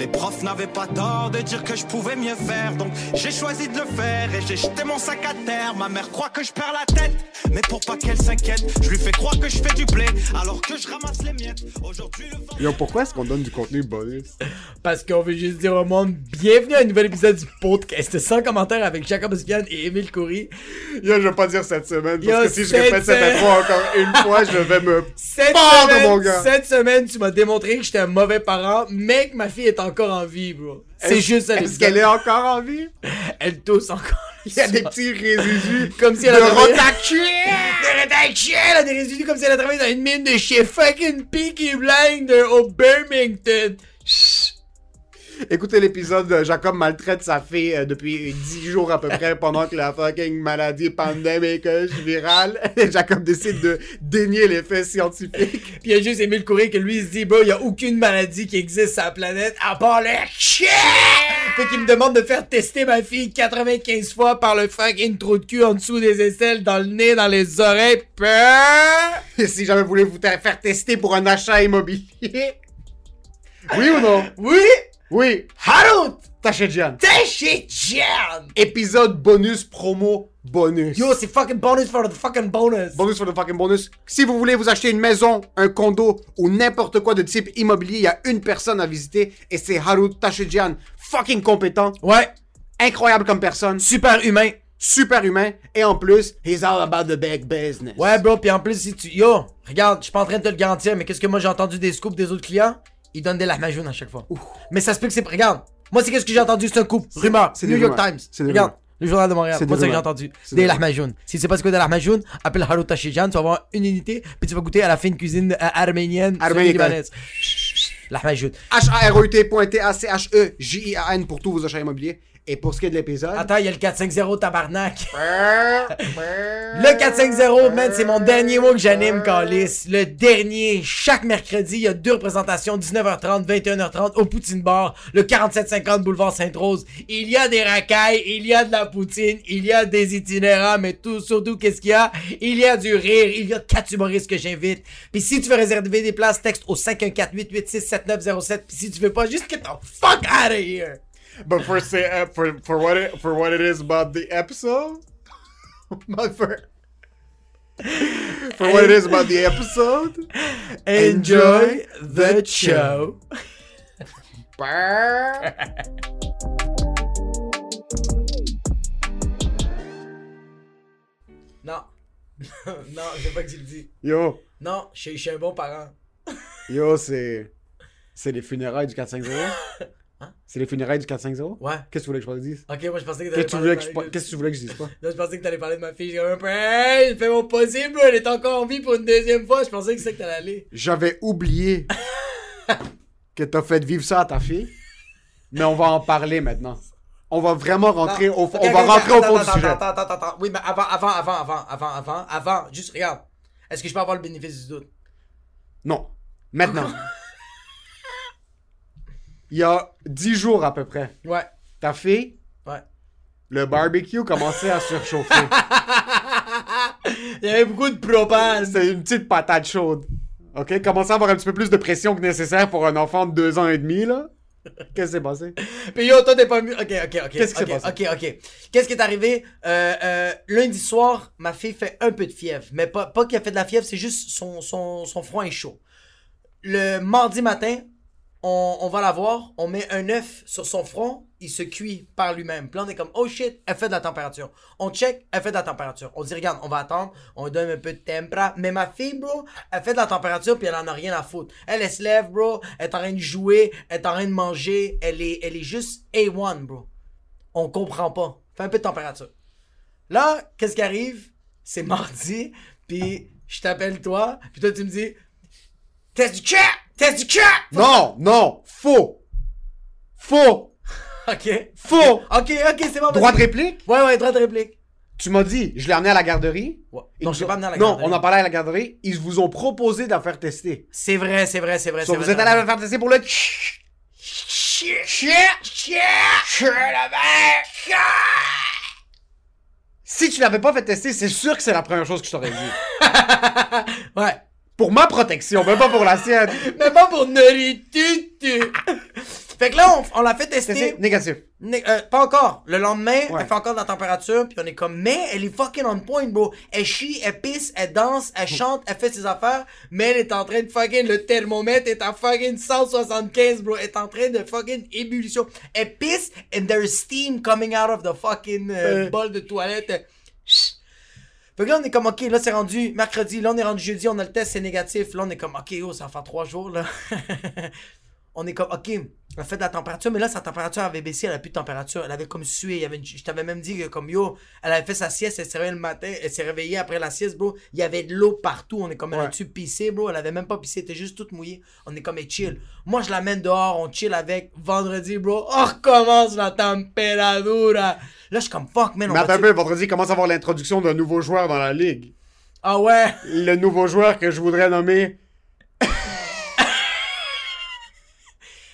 Les profs n'avaient pas tort de dire que je pouvais mieux faire, donc j'ai choisi de le faire et j'ai jeté mon sac à terre. Ma mère croit que je perds la tête, mais pour pas qu'elle s'inquiète, je lui fais croire que je fais du blé alors que je ramasse les miettes. Aujourd'hui, le vent- Yo, pourquoi est-ce qu'on donne du contenu bonus? Parce qu'on veut juste dire au monde, bienvenue à un nouvel épisode du podcast sans commentaire avec Jacob Ospian et Émile Coury. Yo, je vais pas dire cette semaine, Yo, parce que si je répète cette info encore une fois, je vais me Cette pendre, semaine, mon gars. cette semaine, tu m'as démontré que j'étais un mauvais parent, mais que ma fille est encore en vie, bro. C'est juste ça. Est-ce qu'elle est encore en vie? Elle tousse encore. Il y a des petits résidus Comme si de elle avait- rédactions, elle a des résidus comme si elle a travaillé dans une mine de chez fucking Peaky Blinder au Birmingham. Chut. Écoutez l'épisode de Jacob maltraite sa fille euh, depuis 10 jours à peu près pendant que la fucking maladie pandémique euh, virale. Jacob décide de dénier les faits scientifiques. Puis il a juste Émile Coury que lui il se dit, bro, il y a aucune maladie qui existe sur la planète à part le chien! Fait qu'il me demande de faire tester ma fille 95 fois par le fucking trou de cul en dessous des aisselles, dans le nez, dans les oreilles. Et si jamais vous voulez vous faire tester pour un achat immobilier. Oui ou non? Oui! Oui. T'es chez Jan! Épisode bonus promo bonus. Yo, c'est fucking bonus for the fucking bonus! Bonus for the fucking bonus. Si vous voulez vous acheter une maison, un condo ou n'importe quoi de type immobilier, il y a une personne à visiter et c'est Haru Tachedjian. Fucking compétent, Ouais, incroyable comme personne, super humain. super humain et en plus, he's all about the big business. Ouais, bro, pis en plus, si tu. Yo, regarde, je suis pas en train de te le garantir, mais qu'est-ce que moi j'ai entendu des scoops des autres clients? Ils donnent des lahmacun à chaque fois. Mais ça se peut que c'est. Regarde, moi, c'est qu'est-ce que j'ai entendu? C'est un coup. Rumeur. c'est New York rumeurs. Times. Regarde, rumeurs. le journal de Montréal. C'est Moi, c'est ce que j'ai entendu. Des lahmacun. Si tu sais pas ce que des lahmacun, appelle Haru Tashijan, tu vas avoir une unité, puis tu vas goûter à la fine cuisine euh, arménienne, libanaise. Lahmacun. H-A-R-O-U-T.T-A-C-H-E-J-I-A-N pour tous vos achats immobiliers. Et pour ce qui est de l'épisode? Attends, il y a le 450 tabarnak. Le 450, man, c'est mon dernier mot que j'anime, Calis. Le dernier. Chaque mercredi, il y a deux représentations, 19h30, 21h30, au Poutine Bar, le 4750 boulevard Sainte-Rose. Il y a des racailles, il y a de la poutine, il y a des itinérants, mais tout, surtout, qu'est-ce qu'il y a? Il y a du rire, il y a quatre humoristes que j'invite. Puis si tu veux réserver des places, texte au 514-886-7907. Puis si tu veux pas, juste get the fuck out of here! But for say uh, for for what it for what it is about the episode, but for for what it is about the episode. Enjoy the show. Non. non, je veux pas que tu le dis. Yo, Non, je suis- je suis un bon parent. yo, c'est c'est les funérailles du 450. C'est les funérailles du 450. Ouais. Qu'est-ce que tu voulais que je te dise? Ok, moi je pensais que Qu'est-ce t'allais que tu parler que ma- qu'est-ce que tu voulais que je dise pas je pensais que t'allais parler de ma fille. J'ai un peu, hey, je fais mon possible, elle est encore en vie pour une deuxième fois. Je pensais que c'est que t'allais aller. J'avais oublié que t'as fait vivre ça à ta fille, mais on va en parler maintenant. On va vraiment rentrer au Ok, on va rentrer au attends, fond du attends, sujet. Attends, attends, attends, attends. Oui, mais avant, avant, avant, avant, avant, avant, avant, juste regarde. Est-ce que je peux avoir le bénéfice du doute? Non, maintenant. Il y a 10 jours à peu près, Ouais, ta fille, ouais. le barbecue commençait à surchauffer. Il y avait beaucoup de propane. C'était une petite patate chaude. OK? Commençait à avoir un petit peu plus de pression que nécessaire pour un enfant de 2 ans et demi, là. Qu'est-ce qui s'est passé? Puis yo, toi, t'es pas mieux. Ok, ok, ok. Qu'est-ce qui s'est ok, passé? Ok, ok. Qu'est-ce qui est arrivé? Euh, euh, lundi soir, ma fille fait un peu de fièvre. Mais pas, pas qu'elle fait de la fièvre, c'est juste son, son, son front est chaud. Le mardi matin, on, va la voir, on met un œuf sur son front, il se cuit par lui-même. Puis on est comme, oh shit, elle fait de la température. On check, elle fait de la température. On dit, regarde, on va attendre, on donne un peu de température. Mais ma fille, bro, elle fait de la température, puis elle en a rien à foutre. Elle, elle se bro, elle est en train de jouer, elle est en train de manger, elle est, elle est juste A1, bro. On comprend pas. Fait un peu de température. Là, qu'est-ce qui arrive? C'est mardi, puis je t'appelle toi, puis toi, tu me dis, test du chat! Test du chat! Non, non, faux. Faux. Ok. Faux. Ok, ok, c'est bon. Droit de réplique? Ouais, ouais, droit de réplique. Tu m'as dit, je l'ai amené à la garderie. Ouais. Non, je l'ai pas amené à la Non, garderie. on en parlait à la garderie. Ils vous ont proposé de la faire tester. C'est vrai, c'est vrai, c'est vrai. So, vous vrai, êtes allé la faire tester pour le... Si tu l'avais pas fait tester, c'est sûr que c'est la première chose que je t'aurais dit. Ouais. Pour ma protection, même pas pour la sienne. Mais pas pour Noritutu. fait que là, on, on l'a fait tester. Tester négatif. Né- euh, pas encore. Le lendemain, Ouais. elle fait encore de la température, puis on est comme, mais elle est fucking on point, bro. Elle chie, elle pisse, elle danse, elle chante, elle fait ses affaires, mais elle est en train de fucking, le thermomètre est à fucking 175, bro. Elle est en train de fucking ébullition. Elle pisse, and there's steam coming out of the fucking euh, Euh. bol de toilette. Chut. Fait là, on est comme, ok, là, c'est rendu mercredi, là, on est rendu jeudi, on a le test, c'est négatif. Là, on est comme, ok, oh, ça va faire trois jours, là. on est comme, ok, elle fait de la température, mais là, sa température avait baissé, elle a plus de température. Elle avait comme sué. Il y avait une- Je t'avais même dit que, comme yo, elle avait fait sa sieste, elle s'est réveillée le matin, elle s'est réveillée après la sieste, bro. Il y avait de l'eau partout. On est comme, elle Ouais. pissé, bro? Elle avait même pas pissé, elle était juste toute mouillée. On est comme, hey, chill. Moi, je l'amène dehors, on chill avec. Vendredi, bro, on recommence la température. Là, je suis comme, fuck, man, on Mais attends un peu, vendredi, il commence à avoir l'introduction d'un nouveau joueur dans la ligue. Ah ouais? Le nouveau joueur que je voudrais nommer...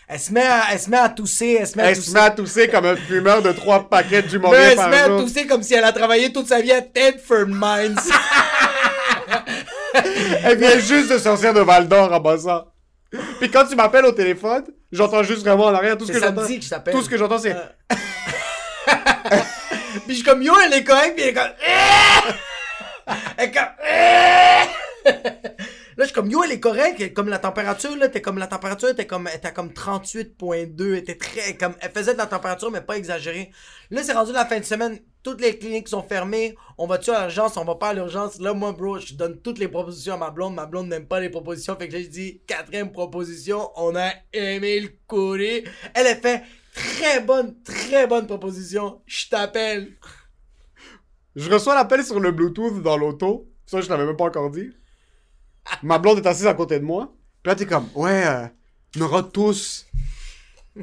Elle se met à, elle se met à tousser, elle se met à Elle se tousser. met à tousser comme un fumeur de trois paquets du Mais mauvais elle se met à jour. tousser comme si elle a travaillé toute sa vie à Tedford Mines. Elle vient juste de sortir de Val d'Or en passant. Puis quand tu m'appelles au téléphone, j'entends juste vraiment en arrière tout ce que j'entends. samedi que je t'appelle. Tout ce que j'entends, c'est. Euh. Puis je suis comme yo, elle est correcte, puis elle est comme. elle est comme. Là, je suis comme yo, elle est correcte. Comme la température, là, t'es comme la température, t'es comme, était comme 38.2. Elle très. comme Elle faisait de la température, mais pas exagérée. Là, c'est rendu la fin de semaine. Toutes les cliniques sont fermées. On va-tu à l'urgence? On va pas à l'urgence. Là, moi, bro, je donne toutes les propositions à ma blonde. Ma blonde n'aime pas les propositions. Fait que là, je dis, quatrième proposition, on a Émile Coury. Elle a fait très bonne, très bonne proposition. Je t'appelle. Je reçois l'appel sur le Bluetooth dans l'auto. Ça, je l'avais même pas encore dit. Ma blonde est assise à côté de moi. Puis là, t'es comme, ouais, euh, on aura tous.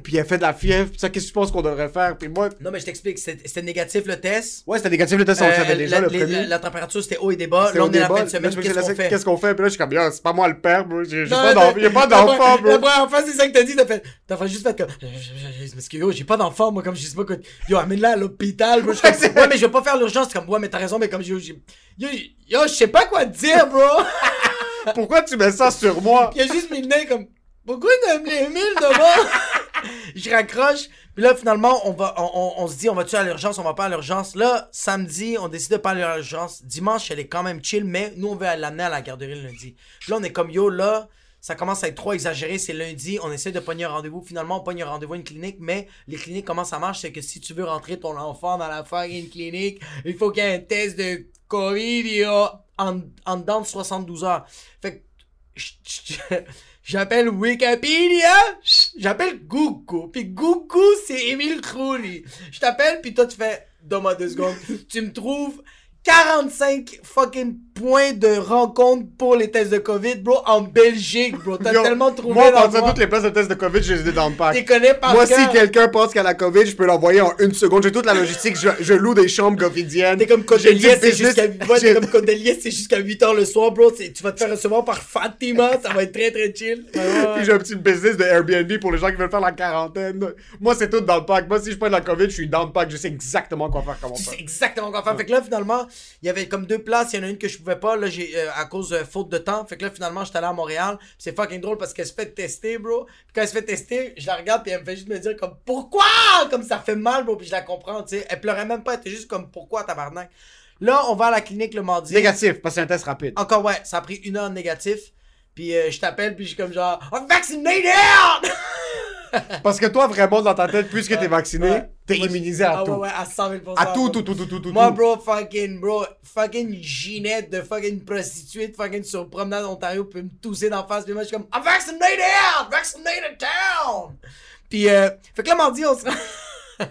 Puis elle fait de la fièvre. Puis ça, qu'est-ce que tu penses qu'on devrait faire? Puis moi, Non, mais je t'explique. C'était négatif le test. ouais, c'était négatif le test, on le Euh, savait déjà, la, le premier. la- température, c'était haut et. C'était Là, on est la débat. fin de semaine. Qu'est-ce qu'on fait? Qu'est-ce qu'on fait? Puis là, je suis comme, c'est pas moi le père, bro. J'ai j'ai pas d'enfant. Y'a pas d'enfant, bro. La première fois, c'est ça que t'as dit. T'as fait. T'as fait juste fait comme. Parce que yo, j'ai pas d'enfant, moi, comme je sais pas quoi. Yo, amène-la à l'hôpital, ouais, mais je vais pas faire l'urgence. Comme, ouais, mais t'as raison, mais comme yo, j'ai- yo, yo, je sais pas quoi te dire, bro. Pourquoi tu mets ça sur moi? Il a juste le nez comme Pourquoi t'as mis les mille devant Je raccroche. Puis là, finalement, on va, on, on- on se dit, on va-tu à l'urgence, on va pas à l'urgence. Là, samedi, on décide de pas aller à l'urgence. Dimanche, elle est quand même chill, mais nous, on veut l'amener à la garderie le lundi. Puis là, on est comme yo, là, ça commence à être trop exagéré. C'est lundi, on essaie de pogner un rendez-vous. Finalement, on pogne un rendez-vous à une clinique, mais les cliniques, comment ça marche, c'est que si tu veux rentrer ton enfant dans la fucking clinique, il faut qu'il y ait un test de COVID en, en dedans de 72 heures. Fait que J'appelle Wikipédia, j'appelle Google, puis Google c'est Émile Crouli. Je t'appelle, puis toi tu fais, donne-moi deux secondes, tu me trouves 45 fucking points de rencontre pour les tests de COVID, bro, en Belgique, bro. T'as tellement trouvé Moi, en toutes les places de test de COVID, je les ai dans le pack. T'es connais par Moi, si quelqu'un pense a la COVID, je peux l'envoyer en une seconde. J'ai toute la logistique. Je, je loue des chambres covidiennes. T'es comme Codelier, c'est jusqu'à ouais, c'est jusqu'à 8h le soir, bro. Tu vas te faire recevoir par Fatima, ça va être très très chill. Ouais. Puis j'ai un petit business de Airbnb pour les gens qui veulent faire la quarantaine. Moi, c'est tout dans le pack. Moi, si je prends de la COVID, je suis dans le pack. Je sais exactement quoi faire, comment Tu sais faire. exactement quoi faire. Fait que là, finalement, il y avait comme deux places, il y en a une que je pouvais pas, là, j'ai, euh, à cause de faute de temps. Fait que là, finalement, j'étais allé à Montréal. Puis c'est fucking drôle parce qu'elle se fait tester, bro. Puis quand elle se fait tester, je la regarde, puis elle me fait juste me dire, comme, pourquoi? Comme ça fait mal, bro. Puis je la comprends, tu sais. Elle pleurait même pas, elle était juste comme, pourquoi, tabarnak? Là, on va à la clinique le mardi. Négatif, parce que c'est un test rapide. Encore, ouais, ça a pris une heure négatif. Puis euh, je t'appelle, puis je suis comme genre, I'm vaccinated! Parce que toi, vraiment, dans ta tête, puisque t'es vacciné, Ouais. t'es immunisé à ah, tout. Ouais, ouais, à 100 000 À tout, tout, tout, tout, tout, tout. Moi, bro, fucking, bro, fucking Ginette de fucking prostituée, fucking sur promenade Ontario, peut me tousser d'en face, puis moi, je suis comme, I'm vaccinated! Vaccinated town! Puis, euh, fait que là, mardi, on se rend.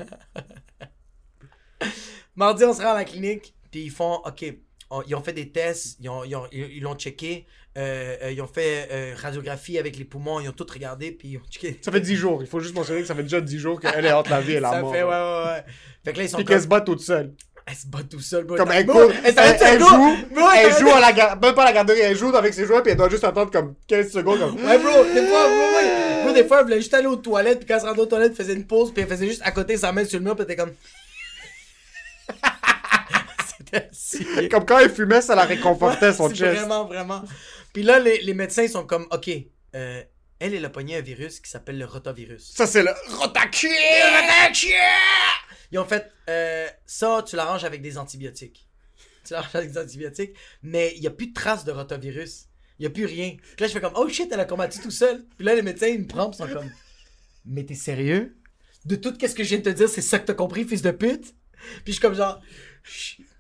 mardi, on se rend à la clinique, puis ils font, ok, on- ils ont fait des tests, ils ont- ils ont- ils ils l'ont checké, euh, euh, ils ont fait euh, radiographie avec les poumons, ils ont tout regardé, puis ils ont checké. Ça fait 10 jours. Il faut juste mentionner que ça fait déjà 10 jours qu'elle est entre la vie et la Ça mort. fait, ouais, ouais, ouais. Fait que là, ils sont Puis comme... qu'elle se bat toute seule. Elle se bat tout seul, bro. Comme elle court. elle Elle, elle joue. Bro, Elle joue à la. Même pas à la garderie. Elle joue avec ses jouets. Puis elle doit juste attendre comme 15 secondes. Comme... Ouais, bro, des fois, bro, ouais. Bro, des fois, elle voulait juste aller aux toilettes, puis quand elle se rendait aux toilettes, elle faisait une pause, puis elle faisait juste à côté sa main sur le mur, puis elle était comme. C'était si. Comme quand elle fumait, ça la réconfortait son chest. Vraiment, vraiment. Puis là, les, les médecins, sont comme, ok, euh, elle, elle a pogné un virus qui s'appelle le rotavirus. Ça, c'est le rotacu. Ils ont fait, euh, ça, tu l'arranges avec des antibiotiques. Tu l'arranges avec des antibiotiques, mais il n'y a plus de traces de rotavirus. Il n'y a plus rien. Puis là, je fais comme, oh shit, elle a combattu tout seul. Puis là, les médecins, ils me prennent, ils sont comme, mais t'es sérieux? De tout ce que je viens de te dire, c'est ça que t'as compris, fils de pute? Puis je suis comme genre,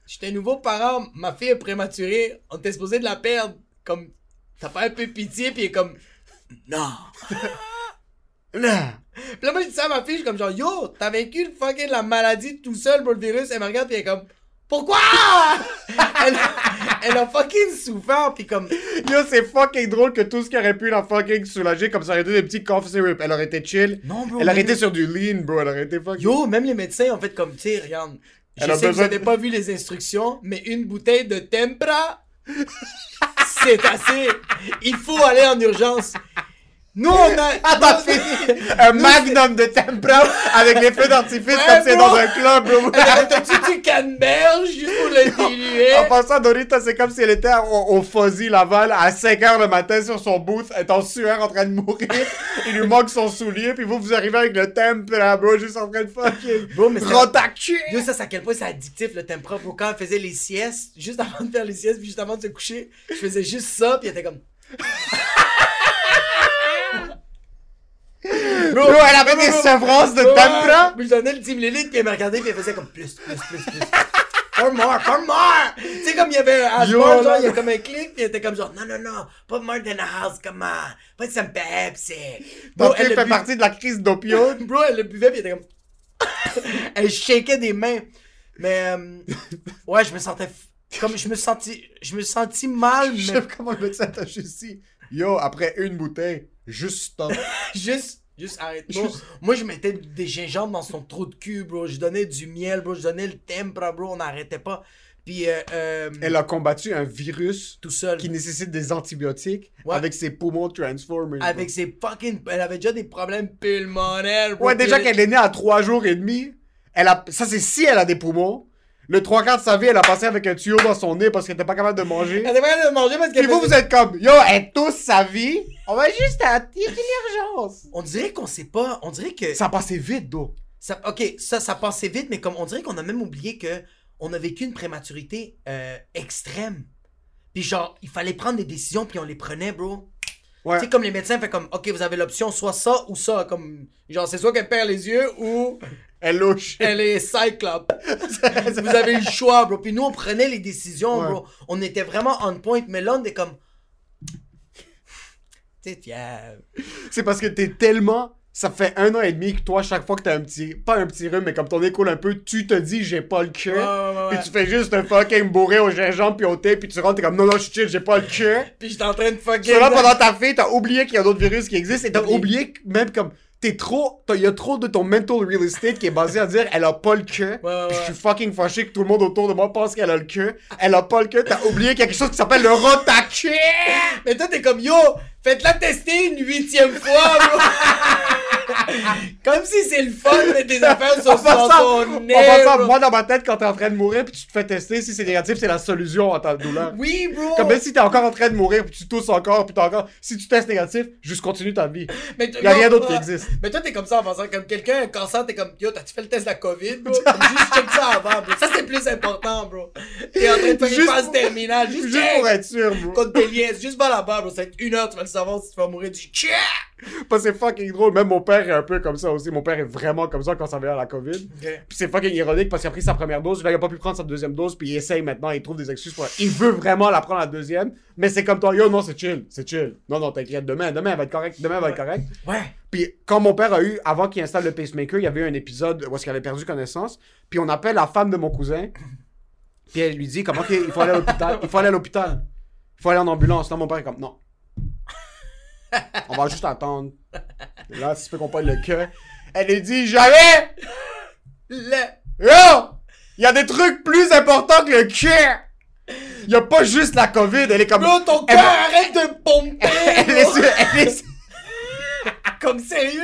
j'étais nouveau parent, ma fille est prématurée, on était supposé de la perdre. Comme, t'as pas un peu pitié, puis elle est comme, non. Là. Puis là, moi, je dis ça à ma fille, je suis comme genre, yo, t'as vaincu le fucking la maladie tout seul, bro, le virus? Elle me regarde, puis elle est comme, pourquoi? elle, elle a fucking souffert, puis comme, Yo, c'est fucking drôle que tout ce qui aurait pu la fucking soulager, comme ça aurait été des petits cough syrup. Elle aurait été chill. non, bro. Elle aurait été sur du lean, bro. Elle aurait été fucking. Yo, même les médecins ont fait comme, tu sais, regarde. Je Elle sais que vous avez pas vu les instructions, mais une bouteille de Tempra, c'est assez. Il faut aller en urgence. Nous, on a. Ah, t'as fini un magnum de tempra avec les feux d'artifice comme c'est dans un club, bro. T'as-tu du canneberge juste pour le diluer? En passant, Dorita, c'est comme si elle était au, au Fuzzy Laval à 5h le matin sur son booth, elle est en sueur en train de mourir. Il lui manque son soulier, puis vous, vous arrivez avec le tempra, bro, juste en train de fucking. Bro, mais! Yo, ça, c'est à quel point c'est addictif le tempra. Bro, quand elle faisait les siestes, juste avant de faire les siestes, puis juste avant de se coucher, je faisais juste ça, puis elle était comme. Bro, elle avait des sevrances de tempra! Puis je donnais le 10 ml, puis elle me regardait, puis elle faisait comme plus, plus, plus, plus. Pour more, pour more! Tu sais, comme il y avait un genre, il y a comme un clic, puis elle était comme genre, non, non, non, pas more than a house, come on, pas some Pepsi. Fille elle fait partie de la crise d'opioïdes. Bro, elle le buvait, puis elle était comme. elle shakeait des mains. Mais, euh, ouais, je me sentais. f- Comme je me sentis. Je me sentis mal, Je mais sais comment le médecin t'a dit. Yo, après une bouteille, juste stop. juste. Juste arrête. Bro, Juste- Moi, je mettais des gingembres dans son trou de cul, bro. Je donnais du miel, bro. Je donnais le tempra, bro. On n'arrêtait pas. Puis, euh, euh, Elle a combattu un virus tout seul. qui nécessite des antibiotiques Ouais. avec ses poumons Transformers. bro. Avec ses fucking. Elle avait déjà des problèmes pulmonaires, bro. Ouais, déjà qu'elle est née à 3 jours et demi, elle a... ça c'est si elle a des poumons. Le 3 quarts de sa vie, elle a passé avec un tuyau dans son nez parce qu'elle était pas capable de manger. Elle était pas capable de manger parce qu'elle Puis vous, vous êtes comme, yo, elle tousse sa vie. On va juste à l'urgence. On dirait qu'on sait pas. On dirait que. Ça passé vite, d'eau. Ça, ok, ça, ça passait vite, mais comme on dirait qu'on a même oublié que on a vécu une prématurité euh, extrême. Puis genre, il fallait prendre des décisions, puis on les prenait, bro. Ouais. Tu sais, comme les médecins fait comme, ok, vous avez l'option soit ça ou ça. Comme, genre, c'est soit qu'elle perd les yeux ou Elle louche. elle est cyclope. vous avez le choix, bro. Puis nous, on prenait les décisions, Ouais. bro. On était vraiment on point, mais là, on est comme. T'es fiable. C'est parce que t'es tellement. Ça fait un an et demi que toi, chaque fois que t'as un petit. Pas un petit rhume, mais comme ton écoule un peu, tu te dis j'ai pas le cœur. Ouais, ouais, ouais, Puis tu fais juste un fucking bourré au gingembre puis au thé, puis tu rentres, t'es comme non, non, je suis chill, j'ai pas le cœur. Puis j'étais en train de fucking. Là, pendant ta fille, t'as oublié qu'il y a d'autres virus qui existent et t'as Oublié. même comme. T'es trop. Il y a trop de ton mental real estate qui est basé à dire elle a pas le cœur. Ouais, je suis fucking fâché que tout le monde autour de moi pense qu'elle a le cœur. Elle a pas le cœur. T'as oublié qu'il y a quelque chose qui s'appelle le rotaquet. Mais toi, t'es comme, yo, faites-la tester une huitième fois, bro. Comme si c'est le fun de mettre des affaires passant, son nez. moi dans ma tête, quand t'es en train de mourir puis tu te fais tester, si c'est négatif, c'est la solution à ta douleur. Oui, bro. Comme même si t'es encore en train de mourir puis tu tousses encore puis t'as encore. Si tu testes négatif, juste continue ta vie. Mais Y a rien d'autre qui ouais. existe. Mais toi, t'es comme ça en pensant, comme quelqu'un a un cancer, t'es comme, yo, t'as-tu fait le test de la COVID, bro? Comme juste check ça avant, bro. Ça, c'est plus important, bro. T'es en train de faire une phase terminale. Juste, pour être sûr, bro. Contre tes liens. Juste va là-bas, bro. Ça va être une heure, tu vas le savoir si tu vas mourir du check. Parce que c'est fucking drôle. Même mon père est un peu comme ça aussi. Mon père est vraiment comme ça quand ça vient à la COVID. Puis c'est fucking ironique parce qu'il a pris sa première dose. Là, il a pas pu prendre sa deuxième dose. Puis il essaye maintenant. Il trouve des excuses pour. Il veut vraiment la prendre la deuxième. Mais c'est comme toi. Yo, non, c'est chill. C'est chill. Non, non, t'inquiète. Demain, demain, elle va être correcte. Demain, elle va être correcte. Ouais. Puis quand mon père a eu, avant qu'il installe le pacemaker, il y avait eu un épisode où est-ce qu'il avait perdu connaissance. Puis on appelle la femme de mon cousin. Puis elle lui dit comment qu'il il faut aller à l'hôpital. Il faut aller à l'hôpital. Il faut aller en ambulance. Là, mon père est comme non. On va juste attendre. Là, si tu peux qu'on parle le cœur. Elle lui dit jamais! Le... Yo! Il y a des trucs plus importants que le cœur! Il y a pas juste la COVID. Elle est comme. Bro, ton cœur arrête de pomper, Elle est bro. sur- elle est sur- Comme sérieux.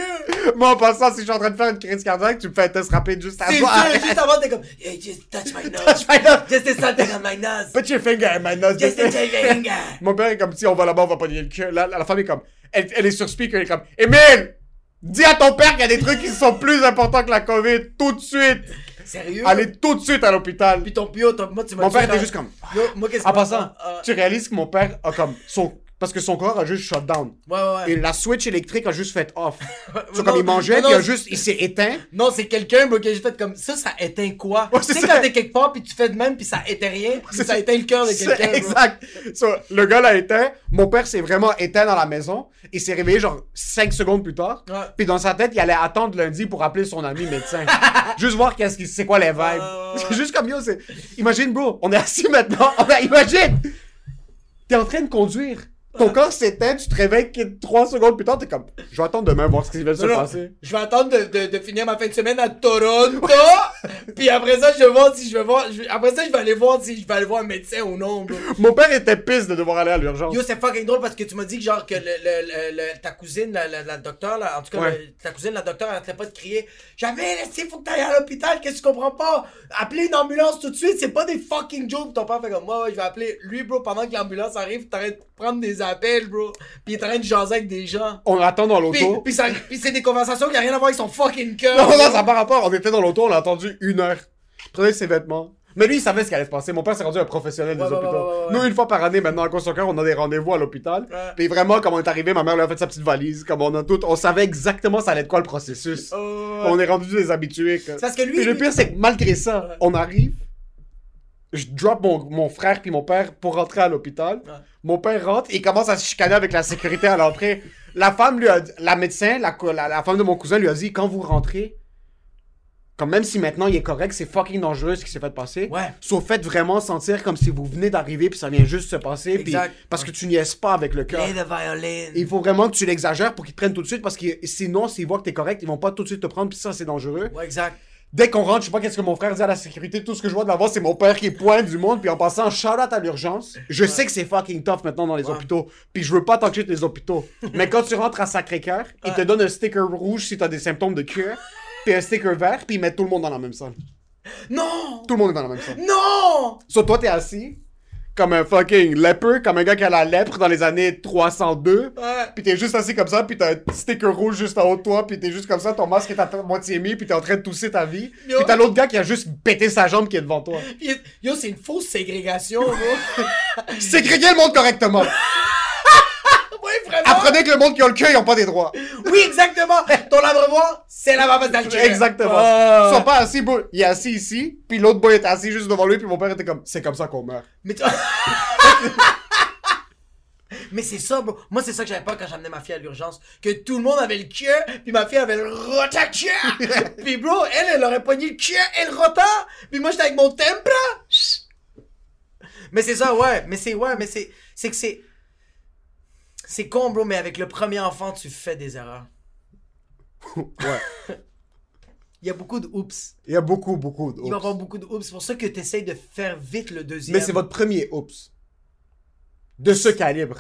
Moi, en passant, si je suis en train de faire une crise cardiaque, tu me fais un test rapide juste C'est avant. sûr, juste avant, t'es comme, hey, just touch my nose. Touch my nose. Just something on my nose. Put your finger in my nose. Just a finger. Mon père est comme si on va là-bas, on va pas nier le cœur. La, la, la femme est comme. Elle, elle est sur speaker, elle est comme. Émile! Dis à ton père qu'il y a des trucs qui sont plus importants que la COVID, tout de suite! Sérieux? Allez tout de suite à l'hôpital! Puis ton pio, ton- moi, tu m'as Mon père était juste comme. Yo, moi, qu'est-ce En passant, Ah, tu réalises que mon père a comme. Son, parce que son corps a juste shut down. Ouais, ouais, ouais. Et la switch électrique a juste fait off. So, comme il mangeait, non, il a juste. Il s'est éteint. Non, c'est quelqu'un, qui a juste fait comme ça, ça éteint quoi? Ouais, tu sais, ça. quand t'es quelque part, puis tu fais de même, puis ça éteint rien, puis ça éteint le cœur de quelqu'un. Exact. So, le gars l'a éteint. Mon père s'est vraiment éteint dans la maison. Il s'est réveillé genre 5 secondes plus tard. Ouais. Puis dans sa tête, il allait attendre lundi pour appeler son ami médecin. Juste voir qu'est-ce qui, c'est quoi les vibes. C'est juste comme yo, c'est. Imagine, bro, on est assis maintenant. On a- Imagine! T'es en train de conduire. Ton corps s'éteint, tu te réveilles 3 secondes plus tard, t'es comme, je vais attendre demain voir ce qui va se passer. Je vais attendre de, de, de finir ma fin de semaine à Toronto. puis après ça, je vais voir si je vais voir. je après ça, je vais aller voir si je vais aller voir un médecin ou non, bro. Mon père était pisse de devoir aller à l'urgence. Yo, c'est fucking drôle parce que tu m'as dit que genre que le, le, le- ta cousine, la, la, la docteur, là, en tout cas, Ouais. ta cousine, la docteur, elle arrêtait pas de crier Jamais, il faut que t'ailles à l'hôpital, qu'est-ce que tu comprends pas? Appelez une ambulance tout de suite, c'est pas des fucking jokes. Ton père fait comme moi, ouais, je vais appeler lui, bro, pendant que l'ambulance arrive, t'arrêtes de prendre des appels, bro. Puis il est en train de jaser avec des gens. On attend dans l'auto. puis, c'est des conversations qui n'ont rien à voir avec son fucking cœur. Non, non, ça n'a pas rapport. On était dans l'auto, on a une heure. Prenait ses vêtements. Mais lui, il savait ce qui allait se passer. Mon père s'est rendu un professionnel des Ouais, hôpitaux. ouais. Nous, une fois par année, maintenant, à cause de son cœur, on a des rendez-vous à l'hôpital. Puis vraiment, comme on est arrivé, ma mère lui a fait sa petite valise. Comme on a tout, on savait exactement ça allait être quoi le processus. Oh, On est rendu des habitués. C'est parce que lui- Puis le pire, c'est que malgré ça, on arrive. Je drop mon, mon frère puis mon père pour rentrer à l'hôpital. Mon père rentre et il commence à se chicaner avec la sécurité à l'entrée. La femme lui a la médecin, la, la femme de mon cousin lui a dit quand vous rentrez, comme même si maintenant il est correct, c'est fucking dangereux ce qui s'est fait passer. Ouais. Sauf faites vraiment sentir comme si vous venez d'arriver puis ça vient juste se passer. puis- Exact. parce que tu niaises pas avec le cœur. Play the violin. Il faut vraiment que tu l'exagères pour qu'ils te prennent tout de suite parce que sinon, s'ils voient que t'es correct, ils vont pas tout de suite te prendre puis ça, c'est dangereux. Ouais, exact. Dès qu'on rentre, je sais pas qu'est-ce que mon frère dit à la sécurité, tout ce que je vois de l'avant, c'est mon père qui pointe du monde, puis en passant, shout out à l'urgence. Je sais que c'est fucking tough maintenant dans les Ouais. hôpitaux, puis je veux pas que les hôpitaux. Mais quand tu rentres à Sacré-Cœur, ils te donnent un sticker rouge si t'as des symptômes de cœur, puis un sticker vert, puis ils mettent tout le monde dans la même salle. Non! Tout le monde est dans la même salle. Non! Sur toi, t'es assis, comme un fucking leper, comme un gars qui a la lèpre dans les années 302. Ouais. Pis t'es juste assis comme ça, pis t'as un sticker rouge juste en haut de toi, pis t'es juste comme ça, ton masque est à moitié mis, pis t'es en train de tousser ta vie. Yo. Pis t'as l'autre gars qui a juste pété sa jambe qui est devant toi. Puis, Yo, c'est une fausse ségrégation, bro. Ségréguez le monde correctement. Apprenez que le monde qui a le cœur, ils ont pas des droits. Oui, exactement. Ton abreuvoir, c'est la maman d'Alger. Exactement. Ah. Ils sont pas assis, bro. Il est assis ici, pis l'autre boy est assis juste devant lui, pis mon père était comme, c'est comme ça qu'on meurt. Mais tu- Mais c'est ça, bro. Moi, c'est ça que j'avais pas quand j'amenais ma fille à l'urgence. Que tout le monde avait le cœur, puis ma fille avait le rota puis bro, elle, elle aurait pogné le cœur et le rota. Puis moi, j'étais avec mon tempra. Mais c'est ça, ouais. Mais c'est, ouais, mais c'est, c'est que c'est, c'est con, bro. Mais avec le premier enfant, tu fais des erreurs. ouais. Il y a beaucoup de oups. Il y a beaucoup, beaucoup de Il va y avoir oups. beaucoup de oups. C'est pour ça que tu essayes de faire vite le deuxième. Mais c'est votre premier oups. De ce calibre.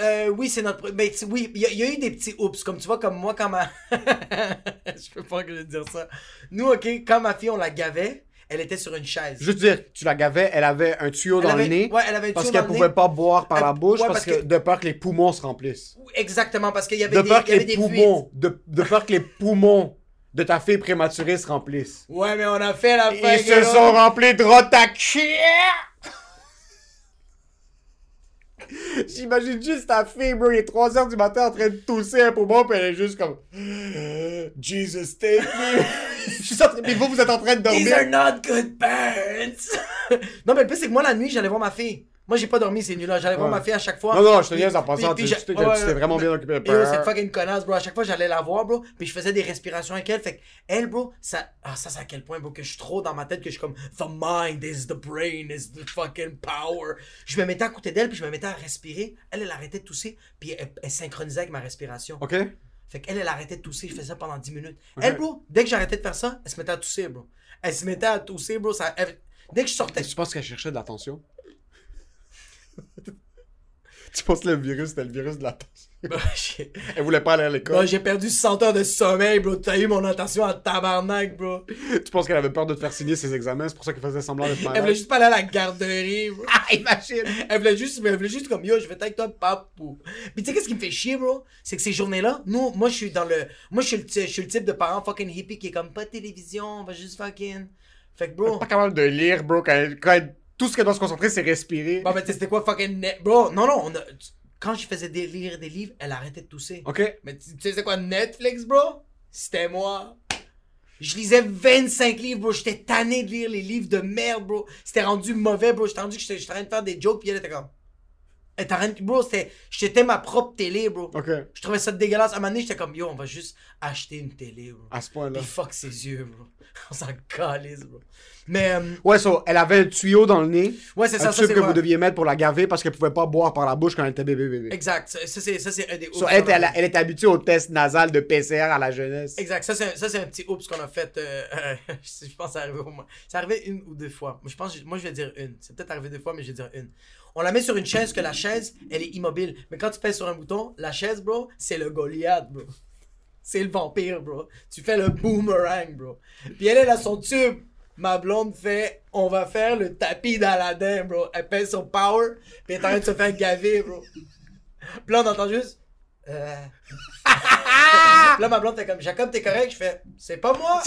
Euh, oui, c'est notre. Ben, tu- oui, il y, a- il y a eu des petits oups. Comme tu vois, comme moi, quand ma. je peux pas que je dire ça. Nous, ok, quand ma fille, on la gavait, elle était sur une chaise. Juste dire, tu la gavais, elle avait un tuyau Elle dans avait- le nez. ouais, elle avait un Parce tuyau qu'elle dans le pouvait nez. pas boire par Elle- la bouche ouais, parce, parce que, que- de peur que les poumons se remplissent. Exactement, parce qu'il y avait De des, peur que les poumons, de, de peur que les poumons de ta fille prématurée se remplissent. Ouais, mais on a fait la fin. Ils se sont remplis de rotaxia! J'imagine juste ta fille, bro, il est 3h du matin en train de tousser un poumon, puis elle est juste comme... Jesus, take me! Je suis en train- Mais vous, vous êtes en train de These are dormir. not good parents. non, mais le plus, c'est que moi, la nuit, j'allais voir ma fille. Moi, j'ai pas dormi ces nuits-là. J'allais voir ma fille à chaque fois. Non, non, je te niaise en passant, tu t'es vraiment bien occupé Et cette fucking connasse, bro. À chaque fois, j'allais la voir, bro. Puis je faisais des respirations avec elle. Fait que elle, bro, ça. Ah, ça, c'est à quel point, bro, que je suis trop dans ma tête que je suis comme. The mind is the brain, is the fucking power. Je me mettais à côté d'elle, puis je me mettais à respirer. Elle, elle arrêtait de tousser, puis elle, elle synchronisait avec ma respiration. OK? Fait qu'elle, elle arrêtait de tousser. Je faisais ça pendant 10 minutes. Elle, bro, dès que j'arrêtais de faire ça, elle se mettait à tousser, bro. Elle se mettait à tousser, bro. Ça, elle- Dès que je sortais. Tu penses qu'elle cherchait de l'attention? tu penses que le virus, c'était le virus de l'attention? Bah, Elle voulait pas aller à l'école? bah, j'ai perdu 100 heures de sommeil, bro. T'as eu mon attention à tabarnak, bro. Tu penses qu'elle avait peur de te faire signer ses examens? C'est pour ça qu'elle faisait semblant d'être Elle voulait malade? juste pas aller à la garderie, bro. Ah, imagine! Elle voulait juste, elle voulait juste comme yo, je vais être avec toi, papou. Puis tu sais qu'est-ce qui me fait chier, bro? C'est que ces journées-là, nous, moi je suis dans le, moi je suis le, ty- je suis le type de parent fucking hippie qui est comme pas de télévision, on va juste fucking. Fait que bro, Pas capable de lire, bro, quand, quand elle- tout ce qu'elle doit se concentrer, c'est respirer. bon tu sais, c'était quoi fucking net, bro? Non non, on a, quand je faisais des, lire des livres, elle arrêtait de tousser. OK? Mais tu sais c'est quoi Netflix, bro? C'était moi. Je lisais 25 livres, bro. J'étais tanné de lire les livres de merde, bro. C'était rendu mauvais, bro. J'étais rendu que j'étais en train de faire des jokes, puis elle était comme. Elle était en train de- Bro, c'était. J'étais ma propre télé, bro. OK. Je trouvais ça dégueulasse. À un moment donné, j'étais comme, yo, on va juste acheter une télé, bro. À ce point-là. Puis fuck ses yeux, bro. On s'en calisse, bro. Mais, euh, Ouais, so, elle avait un tuyau dans le nez. ouais, c'est ça, ça, que vous deviez mettre pour la gaver parce qu'elle pouvait pas boire par la bouche quand elle était bébé bébé. Exact. Ça, c'est ça, c'est un des. So, oups elle, était, elle, était habituée au test nasal de PCR à la jeunesse. Exact. Ça, c'est un, ça, c'est un petit oups qu'on a fait. euh, euh, je pense que c'est arrivé au moins. C'est arrivé une ou deux fois. Moi, je pense, moi, je vais dire une. C'est peut-être arrivé deux fois, mais je vais dire une. On la met sur une chaise que la chaise, elle est immobile. Mais quand tu pèses sur un bouton, la chaise, bro, c'est le Goliath, bro. C'est le vampire, bro. Tu fais le boomerang, bro. Puis elle, elle a son tube. Ma blonde fait, on va faire le tapis d'Aladin, bro. Elle pèse sur power, puis elle est train de se faire gaver, bro. Puis là, on entend juste. Euh... Là, ma blonde fait comme Jacob, t'es correct? Je fais C'est pas moi!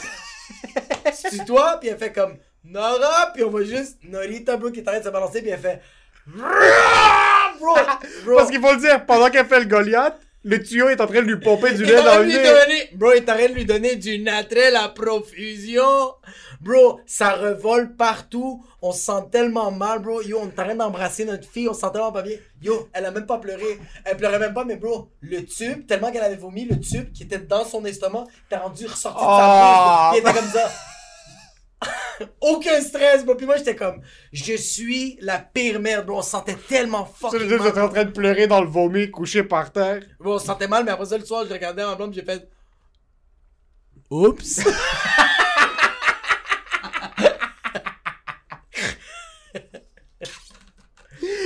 C'est toi? Puis elle fait comme Nora, puis on voit juste Norita, bro, qui est en train de se balancer, puis elle fait Bro! Bro! Parce qu'il faut le dire, pendant qu'elle fait le Goliath, le tuyau est en train de lui pomper du lait dans le nez. bro, il est en train de lui donner du naturel à profusion. Bro, ça revole partout. On se sent tellement mal, bro. Yo, on est en train d'embrasser notre fille. On se sent tellement pas bien. Yo, elle a même pas pleuré. Elle pleurait même pas, mais bro, le tube, tellement qu'elle avait vomi, le tube qui était dans son estomac, t'as rendu ressorti de sa bouche. bro. Il était comme ça. Aucun stress, bro. Puis moi, j'étais comme, je suis la pire merde, bro. On se sentait tellement fucking mal. j'étais en train de pleurer dans le vomi, couché par terre. Bon, on se sentait mal, mais après ça, le soir, je regardais ma blonde, j'ai fait. Oups!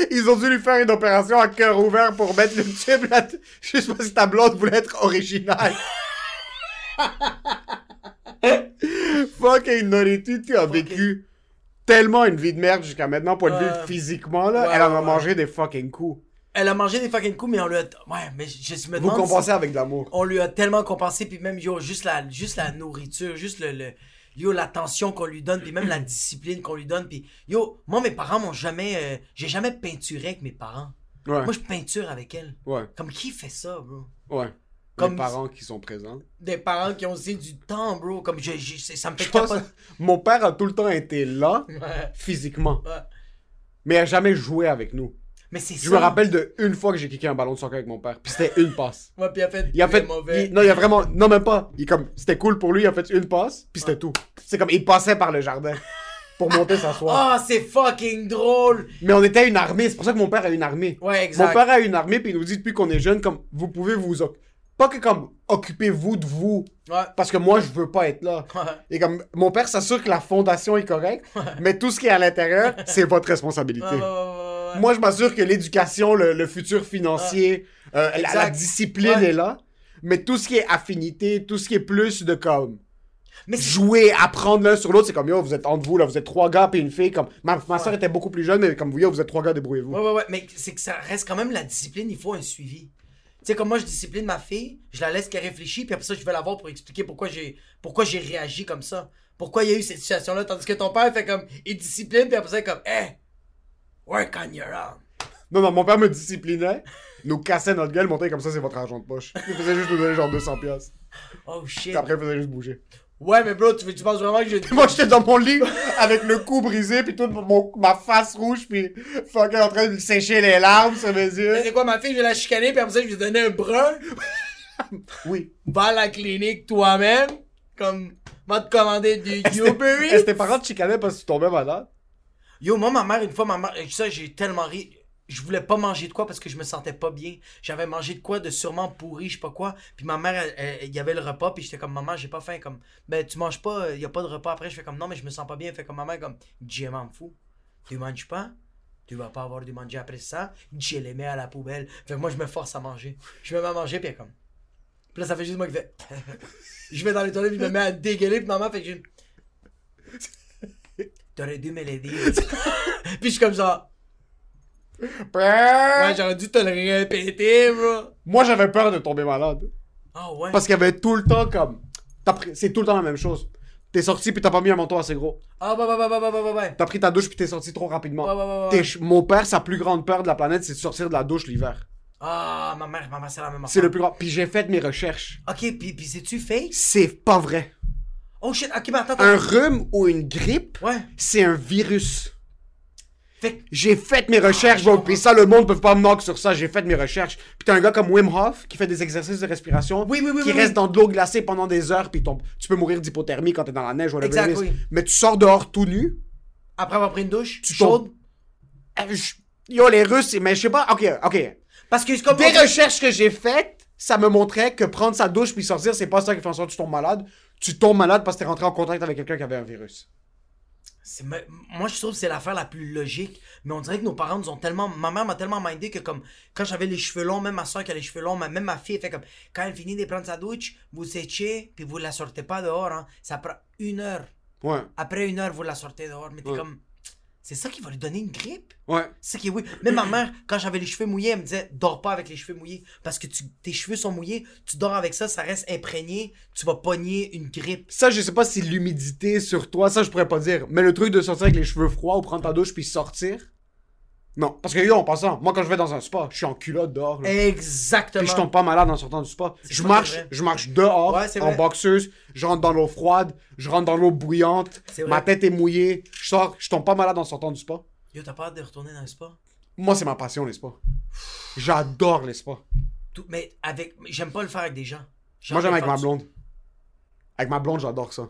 Ils ont dû lui faire une opération à cœur ouvert pour mettre le tube là Juste parce que ta blonde voulait être originale. Fucking Noritude, tu as vécu tellement une vie de merde jusqu'à maintenant, point de vue physiquement, là. Ouais, elle en a ouais, mangé des fucking coups. Elle a mangé des fucking coups, mais on lui a. Ouais, mais je, je me Vous demande. si- compensez avec de l'amour. On lui a tellement compensé, puis même, yo, juste la, juste la nourriture, juste le. le yo, l'attention qu'on lui donne, puis même la discipline qu'on lui donne, puis yo, moi, mes parents m'ont jamais. euh, J'ai jamais peinturé avec mes parents. Ouais. Moi, je peinture avec elle. Ouais. Comme qui fait ça, bro? Ouais. Comme- Les parents qui sont présents. Des parents qui ont aussi du temps, bro. Comme je, je- ça me fait Je pense capoter. mon père a tout le temps été là, Ouais, physiquement. ouais. Mais il a jamais joué avec nous. Mais c'est ça. Je me rappelle de une fois que j'ai kické un ballon de soccer avec mon père. Puis c'était une passe. Ouais, puis il a fait. Il a fait. mauvais. il- non, il a vraiment. Non, même pas. Il comme. C'était cool pour lui, il a fait une passe, puis c'était tout. C'est comme. Il passait par le jardin pour monter s'asseoir. Ah, c'est fucking drôle! Mais on était une armée. C'est pour ça que mon père a une armée. Ouais, exact. Mon père a une armée, puis il nous dit depuis qu'on est jeune, comme. Vous pouvez vous. Pas que comme. Occupez-vous de vous. Ouais. Parce que moi, je veux pas être là. Ouais. Et comme. Mon père s'assure que la fondation est correcte, mais tout ce qui est à l'intérieur, c'est votre responsabilité. Moi, je m'assure que l'éducation, le, le futur financier, euh, la, discipline est là. Mais tout ce qui est affinité, tout ce qui est plus de comme Mais jouer, apprendre l'un sur l'autre, c'est comme yo, vous êtes entre vous là, vous êtes trois gars puis une fille. Comme ma, ma soeur était beaucoup plus jeune, mais comme vous, yo, vous êtes trois gars, débrouillez-vous. Ouais, ouais, ouais, mais c'est que ça reste quand même la discipline, il faut un suivi. Tu sais, comme moi, je discipline ma fille, je la laisse qu'elle réfléchisse, puis après ça, je vais la voir pour expliquer pourquoi j'ai pourquoi j'ai réagi comme ça. Pourquoi il y a eu cette situation-là, tandis que ton père fait comme, il discipline, puis après ça, il est comme, hey, work on your own. Non, non, mon père me disciplinait, nous cassait notre gueule, montrait comme ça, c'est votre argent de poche. Il faisait juste nous donner genre 200 pièces. Oh shit. Puis après, il faisait juste bouger. Ouais, mais bro, tu, veux- tu penses vraiment que j'ai. Moi, j'étais dans mon lit avec le cou brisé, puis toute mon, ma face rouge, puis fucking en train de sécher les larmes sur mes yeux. Mais C'est quoi, ma fille, je vais la chicaner, puis après ça, je vais lui donner un brun? Oui. Va à la clinique toi-même. Comme, va te commander du Est-ce Uber que Eats. tes parents te chicanaient parce que tu tombais malade? Yo, moi, ma mère, une fois, ma mère, ça, j'ai tellement ri. Je voulais pas manger de quoi parce que je me sentais pas bien. J'avais mangé de quoi de sûrement pourri, je sais pas quoi. Puis ma mère, il y avait le repas, puis j'étais comme, maman, j'ai pas faim. Comme, ben, tu manges pas, il y a pas de repas après. Je fais comme, non, mais je me sens pas bien. Fait comme, maman, comme, je m'en fous. Tu manges pas? Tu vas pas avoir de manger après ça? Je les mets à la poubelle. Fait que moi, je me force à manger. Je me mets à manger, puis comme. Puis là, ça fait juste moi qui fais. je vais dans les toilettes, puis je me mets à dégueuler, puis maman fait que je. T'aurais dû me le dire. puis je suis comme ça ouais, j'aurais dû te le répéter, bro. Moi, j'avais peur de tomber malade. Ah oh, ouais? Parce qu'il y avait tout le temps comme. C'est tout le temps la même chose. T'es sorti puis t'as pas mis un manteau assez gros. Ah bah bah bah bah bah bah bah. T'as pris ta douche puis t'es sorti trop rapidement. Ouais, ouais, ouais, Mon père, sa plus grande peur de la planète, c'est de sortir de la douche l'hiver. Ah, ma mère, ma mère, c'est la même C'est le plus grand. Puis j'ai fait mes recherches. Ok, puis, puis c'est-tu fake? C'est pas vrai. Oh shit, ok, mais attends, attends. Un rhume ou une grippe, ouais. c'est un virus. Fait que- J'ai fait mes recherches, bro. Puis ça, le monde peut pas me knock sur ça. J'ai fait mes recherches. Puis t'as un gars comme Wim Hof qui fait des exercices de respiration. Oui, oui, oui, Qui reste dans de l'eau glacée pendant des heures. Puis tombe. tu peux mourir d'hypothermie quand t'es dans la neige. whatever Exact. Mais tu sors dehors tout nu. Après avoir pris une douche, Tu chaude. Euh, Yo, les Russes, mais je sais pas. Ok, ok. Parce que comme. Des recherches que j'ai faites, ça me montrait que prendre sa douche puis sortir, c'est pas ça qui fait en sorte que tu tombes malade. Tu tombes malade parce que t'es rentré en contact avec quelqu'un qui avait un virus. Moi, je trouve que c'est l'affaire la plus logique. Mais on dirait que nos parents nous ont tellement. Ma mère m'a tellement mindé que, comme, quand j'avais les cheveux longs, même ma soeur qui a les cheveux longs, même ma fille, elle fait comme, quand elle finit de prendre sa douche, vous séchez, puis vous la sortez pas dehors, hein. Ça prend une heure. Ouais, Après une heure, vous la sortez dehors. Mais t'es Ouais. comme. C'est ça qui va lui donner une grippe? ouais. C'est qui est oui. Même ma mère, quand j'avais les cheveux mouillés, elle me disait dors pas avec les cheveux mouillés. Parce que tu- tes cheveux sont mouillés, tu dors avec ça, ça reste imprégné, tu vas pogner une grippe. Ça, je sais pas si l'humidité sur toi, ça, je pourrais pas dire. Mais le truc de sortir avec les cheveux froids ou prendre ta douche puis sortir. Non. Parce que yo, en passant, moi, quand je vais dans un spa, je suis en culotte dehors. là. Exactement. Puis je tombe pas malade en sortant du spa. Je pas marche, je marche dehors, Ouais, en boxeuse, je rentre dans l'eau froide, je rentre dans l'eau bouillante, ma tête est mouillée, je sors, je tombe pas malade en sortant du spa. Yo, t'as pas hâte de retourner dans le spa? Moi, c'est ma passion, les spas. J'adore les spas. Tout- mais avec. J'aime pas le faire avec des gens. Moi, j'aime avec ma blonde. Avec ma blonde, j'adore ça.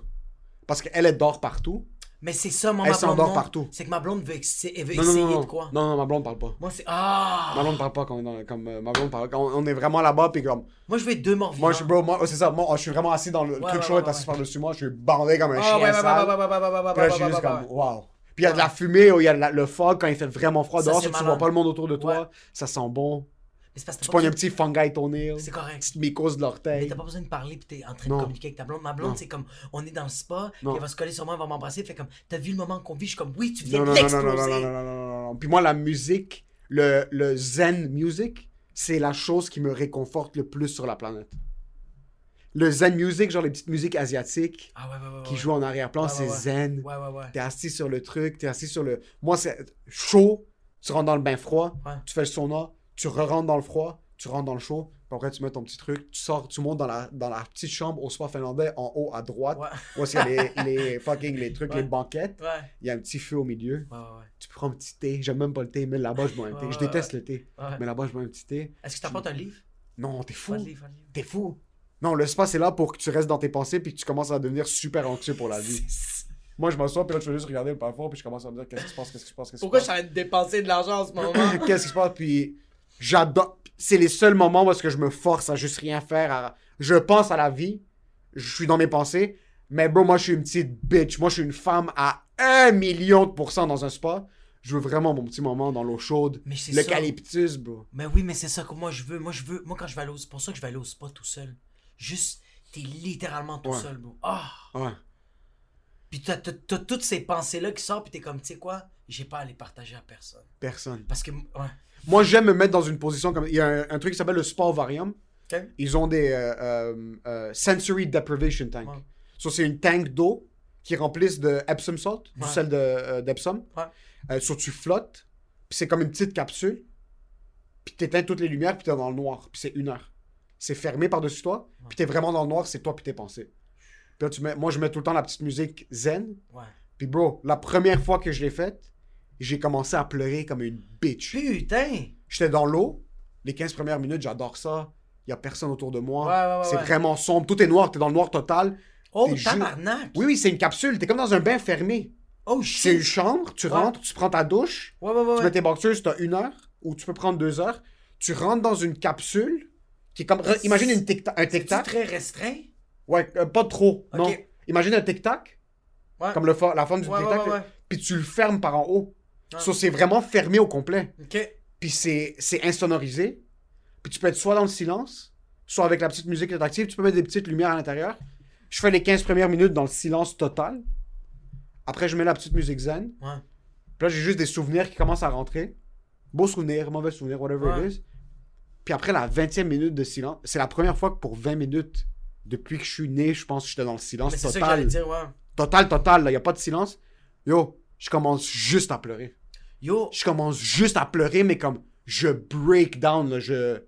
Parce qu'elle, elle dort partout. Mais c'est ça, moi, Elle ma blonde. s'endort non. partout. C'est que ma blonde veut, ex- elle veut Non, non, essayer non, non. de quoi? Non, non, ma blonde parle pas. Moi, c'est. Ah! Ma blonde parle pas quand on est dans, comme, euh, ma blonde parle, quand on, on est vraiment là-bas, puis comme, Moi, je veux être deux morts moi, je vivants. suis, bro, moi, c'est ça, moi, je suis vraiment assis dans le, Ouais, truc ouais, chaud, ouais, assis ouais. par-dessus moi, je suis bandé comme un Ah, chien ouais, ouais, ouais, sale. ouais, ouais, ouais, ouais, ouais, Puis là, je suis ouais, juste ouais, comme, ouais. wow. Puis il y a de la fumée, il y a de la- le fog quand il fait vraiment froid Ça, dehors, c'est tu malade. vois pas le monde autour de toi, Ouais. ça sent bon. Mais Tu pognes un petit fungi toenail, C'est correct. petite mycose de Mais l'orteil. t'as pas besoin de parler pis t'es en train Non. de communiquer avec ta blonde. Ma blonde, c'est comme, on est dans le spa, puis Non. elle va se coller sur moi, elle va m'embrasser, fait comme, t'as vu le moment qu'on vit? Je suis comme, oui, tu viens Non, de non, non, non, non, non, non. Puis moi, la musique, le, le zen music, c'est la chose qui me réconforte le plus sur la planète. Le zen music, genre les petites musiques asiatiques Ah ouais, ouais, ouais. qui jouent en arrière-plan, c'est zen. Ouais, ouais, ouais. T'es assis sur le truc, t'es assis sur le... Moi, c'est chaud, tu rentres dans le bain froid, tu fais le sauna, tu re-rentres dans le froid, tu rentres dans le chaud, puis après tu mets ton petit truc, tu sors, tu montes dans la, dans la petite chambre au spa finlandais, en haut à droite, Ouais. où qu'il y a les, les fucking, les trucs, Ouais. les banquettes, Ouais, il y a un petit feu au milieu, tu prends un petit thé, j'aime même pas le thé, mais là-bas je bois un thé, je déteste le thé, mais là-bas je bois un petit thé. Est-ce que t'apportes un livre? Non, t'es fou, t'es fou. Non, le spa c'est là pour que tu restes dans tes pensées puis que tu commences à devenir super anxieux pour la vie. Moi je m'assois puis là je fais juste regarder le plafond puis je commence à me dire qu'est-ce qui se passe, qu'est-ce qui se passe, qu'est-ce qui se Pourquoi je passe? suis en train de dépenser de l'argent en ce moment? qu'est-ce qui se passe? Puis j'adore c'est les seuls moments où est-ce que je me force à juste rien faire à- je pense à la vie je suis dans mes pensées mais bro moi je suis une petite bitch moi je suis une femme à un million de pourcents dans un spa Je veux vraiment mon petit moment dans l'eau chaude. Mais c'est L'eucalyptus, bro. Mais oui, mais c'est ça que moi je veux. Moi je veux. Moi quand je vais aller au. C'est pour ça que je vais aller au spa tout seul. Juste, t'es littéralement tout Ouais. seul, bro. Ah! Ouais. Puis t'as, t'as toutes ces pensées-là qui sortent, puis t'es comme, tu sais quoi? J'ai pas à les partager à personne. Personne. Parce que, ouais. Moi, j'aime me mettre dans une position comme. Il y a un, un truc qui s'appelle le Spa Ovarium. Ok. Ils ont des euh, euh, euh, sensory deprivation tank. Ouais. So, c'est une tank d'eau qui remplissent de Epsom salt, du Ouais. sel de, d'Epsom. Ouais. Euh, so, tu flottes, puis c'est comme une petite capsule, puis t'éteins toutes les lumières, puis t'es dans le noir, puis c'est une heure. C'est fermé par-dessus toi, puis t'es vraiment dans le noir, c'est toi puis tes pensées. Puis là, tu mets, moi, je mets tout le temps la petite musique zen. Ouais. Puis bro, la première fois que je l'ai faite, j'ai commencé à pleurer comme une bitch. Putain! J'étais dans l'eau. Les 15 premières minutes, j'adore ça. Il y a personne autour de moi. Ouais, ouais, ouais, c'est vraiment sombre. Tout est noir. T'es dans le noir total. Oh, tabarnak! Oui, oui, c'est une capsule. T'es comme dans un bain fermé. Oh, C'est une chambre. Tu rentres, tu prends ta douche. Tu mets tes boxers, t'as une heure. Ou tu peux prendre deux heures. Tu rentres dans une capsule qui est comme. Imagine une tic un C'est tic-tac. très restreint? Ouais, euh, pas trop. Ok. Non. Imagine un tic-tac. Ouais. Comme le fo- la forme du Ouais, ouais, tic-tac. ouais, ouais. Puis tu le fermes par en haut. Ouais. So, c'est vraiment fermé au complet. Ok. puis c'est c'est insonorisé. Puis tu peux être soit dans le silence, soit avec la petite musique interactive. Tu peux mettre des petites lumières à l'intérieur. Je fais les 15 premières minutes dans le silence total. Après, je mets la petite musique zen. Ouais. Puis là, j'ai juste des souvenirs qui commencent à rentrer. Beaux souvenirs, mauvais souvenirs, whatever Ouais. it is. Puis après la 20e minute de silence, c'est la première fois que pour 20 minutes, depuis que je suis né, je pense que j'étais dans le silence Mais ça que total. dire, ouais. Total, total, il n'y a pas de silence. Yo, je commence juste à pleurer Yo, je commence juste à pleurer, mais comme je break down, là, je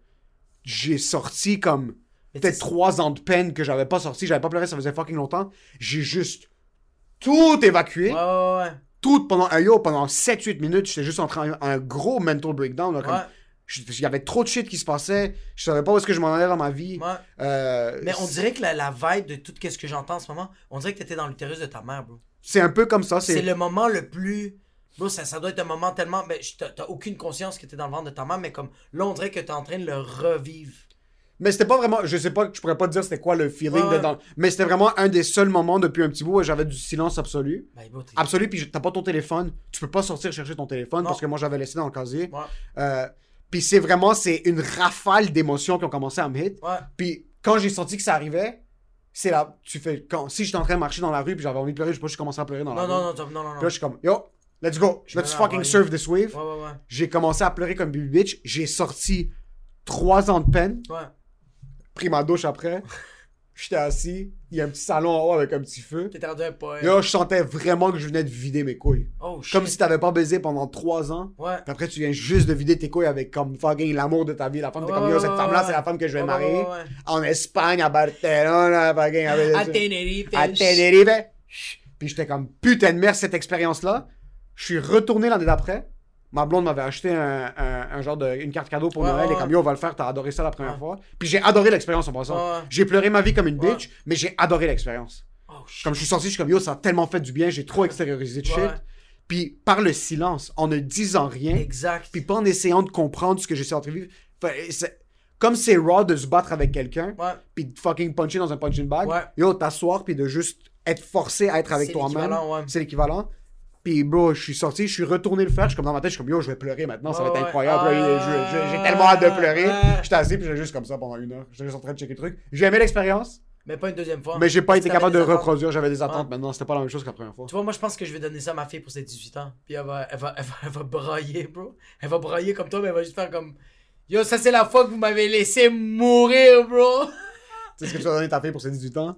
j'ai sorti comme peut-être trois ans de peine que j'avais pas sorti, j'avais pas pleuré, ça faisait fucking longtemps. J'ai juste tout évacué, ouais, ouais, ouais. tout pendant un yo, pendant 7-8 minutes, j'étais juste en train un gros mental breakdown. Là, comme, Il y avait trop de shit qui se passait, je savais pas où est-ce que je m'en allais dans ma vie. ouais. Euh, Mais on dirait que la, la vibe de tout ce que j'entends en ce moment, on dirait que t'étais dans l'utérus de ta mère, bro. c'est un peu comme ça. C'est le moment le plus. Bro, ça, ça doit être un moment tellement. Je- t'as aucune conscience que t'es dans le ventre de ta mère, mais comme là, on dirait que t'es en train de le revivre. Mais c'était pas vraiment, je sais pas, je pourrais pas te dire c'était quoi le feeling Ouais. dedans. Mais c'était vraiment un des seuls moments depuis un petit bout où j'avais du silence absolu. Ben, Absolu, puis t'as pas ton téléphone. Tu peux pas sortir chercher ton téléphone Non. parce que moi j'avais laissé dans le casier. Ouais, Euh, puis c'est vraiment, c'est une rafale d'émotions qui ont commencé à me hit. ouais. Puis quand j'ai senti que ça arrivait, c'est là, tu fais, quand, si j'étais en train de marcher dans la rue puis j'avais envie de pleurer, je sais pas, je commençais à pleurer dans la Non, rue. non, non, non, non, non. Puis là, je suis comme, yo, let's go, Je let's fucking surf this wave. Ouais, ouais, ouais. J'ai commencé à pleurer comme baby bitch. J'ai sorti trois ans de peine, Ouais. pris ma douche après. J'étais assis, il y a un petit salon en haut avec un petit feu. T'étais rendu un poème. Yo, je sentais vraiment que je venais de vider mes couilles. Oh, shit. Comme si t'avais pas baisé pendant trois ans. Ouais. Puis après, tu viens juste de vider tes couilles avec comme fucking l'amour de ta vie. La femme, t'es Ouais, comme, ouais, yo, cette femme-là, c'est la femme que je vais marier. En Espagne, à Barcelona, fucking avec À Tenerife. à Tenerife. Puis j'étais comme, putain de merde, cette expérience-là. Je suis retourné l'année d'après. Ma blonde m'avait acheté un, un- un genre de, une carte cadeau pour Ouais, Noël. ouais, et comme, yo, on va le faire, t'as adoré ça la première Ouais. fois. Puis j'ai adoré l'expérience en passant. J'ai pleuré ma vie comme une bitch, mais j'ai adoré l'expérience. Oh. Comme je suis sorti, je suis comme, yo, ça a tellement fait du bien, j'ai trop extériorisé de shit. Puis par le silence, en ne disant rien, Exact. puis pas en essayant de comprendre ce que j'essaie de vivre. Comme c'est raw de se battre avec quelqu'un, Ouais. puis de fucking puncher dans un punching bag, Ouais. yo, t'asseoir, puis de juste être forcé à être avec toi-même. ouais. C'est l'équivalent. Puis, bro, je suis sorti, je suis retourné le faire. Je suis comme dans ma tête, je suis comme, yo, je vais pleurer maintenant, ça va être incroyable. Ah, J'ai tellement hâte de pleurer. J'étais assis, puis j'étais juste comme ça pendant une heure. J'étais juste en train de checker le truc. J'ai aimé l'expérience, Mais pas une deuxième fois. mais j'ai pas été capable de reproduire. J'avais des attentes maintenant. C'était pas la même chose que la première fois. Tu vois, moi, je pense que je vais donner ça à ma fille pour ses 18 ans. Puis elle va, elle va, elle va, elle va brailler, bro. Elle va brailler comme toi, mais elle va juste faire comme. Yo, ça, c'est la fois que vous m'avez laissé mourir, bro. Tu sais ce que tu vas donner à ta fille pour ses 18 ans?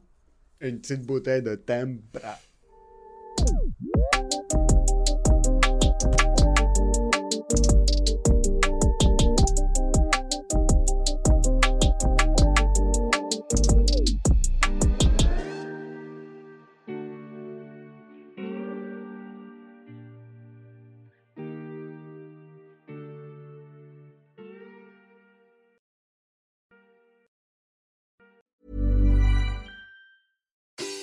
Une petite bouteille de Tempra.